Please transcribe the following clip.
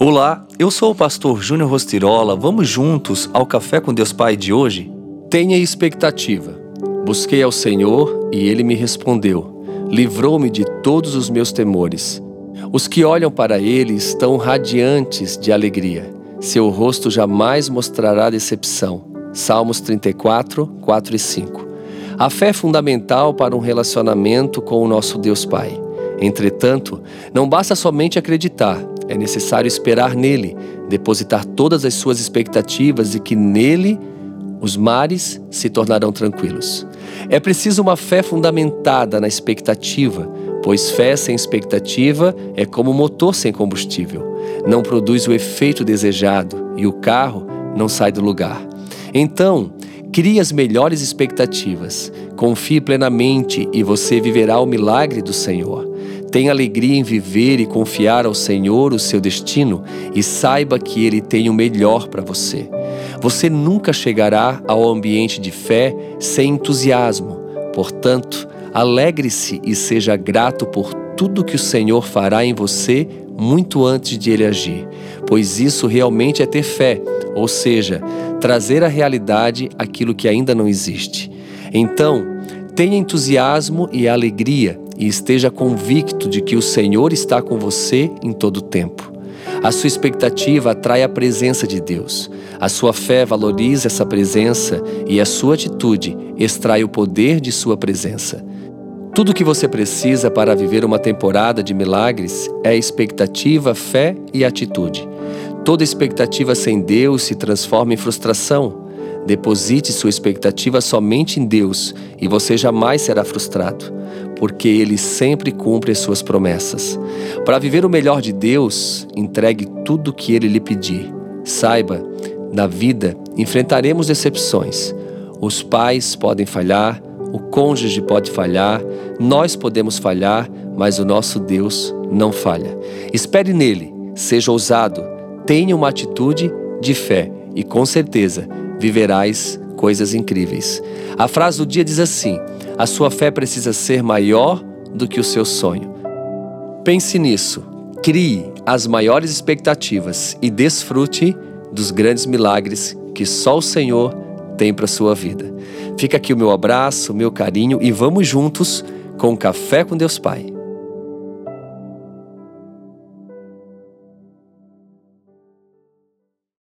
Olá, eu sou o pastor Júnior Rostirola. Vamos juntos ao Café com Deus Pai de hoje? Tenha expectativa. Busquei ao Senhor e ele me respondeu. Livrou-me de todos os meus temores. Os que olham para ele estão radiantes de alegria. Seu rosto jamais mostrará decepção. Salmos 34, 4 e 5. A fé é fundamental para um relacionamento com o nosso Deus Pai. Entretanto, não basta somente acreditar, é necessário esperar nele, depositar todas as suas expectativas e que nele os mares se tornarão tranquilos. É preciso uma fé fundamentada na expectativa, pois fé sem expectativa é como motor sem combustível. Não produz o efeito desejado e o carro não sai do lugar. Então, crie as melhores expectativas, confie plenamente e você viverá o milagre do Senhor. Tenha alegria em viver e confiar ao Senhor o seu destino e saiba que Ele tem o melhor para você. Você nunca chegará ao ambiente de fé sem entusiasmo. Portanto, alegre-se e seja grato por tudo que o Senhor fará em você muito antes de ele agir, pois isso realmente é ter fé, ou seja, trazer à realidade aquilo que ainda não existe. Então, tenha entusiasmo e alegria e esteja convicto de que o Senhor está com você em todo o tempo. A sua expectativa atrai a presença de Deus. A sua fé valoriza essa presença e a sua atitude extrai o poder de sua presença. Tudo o que você precisa para viver uma temporada de milagres é expectativa, fé e atitude. Toda expectativa sem Deus se transforma em frustração. Deposite sua expectativa somente em Deus e você jamais será frustrado, porque Ele sempre cumpre as suas promessas. Para viver o melhor de Deus, entregue tudo o que Ele lhe pedir. Saiba, na vida enfrentaremos decepções. Os pais podem falhar, o cônjuge pode falhar, nós podemos falhar, mas o nosso Deus não falha. Espere nele, seja ousado, tenha uma atitude de fé e com certeza viverás coisas incríveis. A frase do dia diz assim: a sua fé precisa ser maior do que o seu sonho. Pense nisso, crie as maiores expectativas e desfrute dos grandes milagres que só o Senhor tem para sua vida. Fica aqui o meu abraço, o meu carinho e vamos juntos com Café com Deus Pai.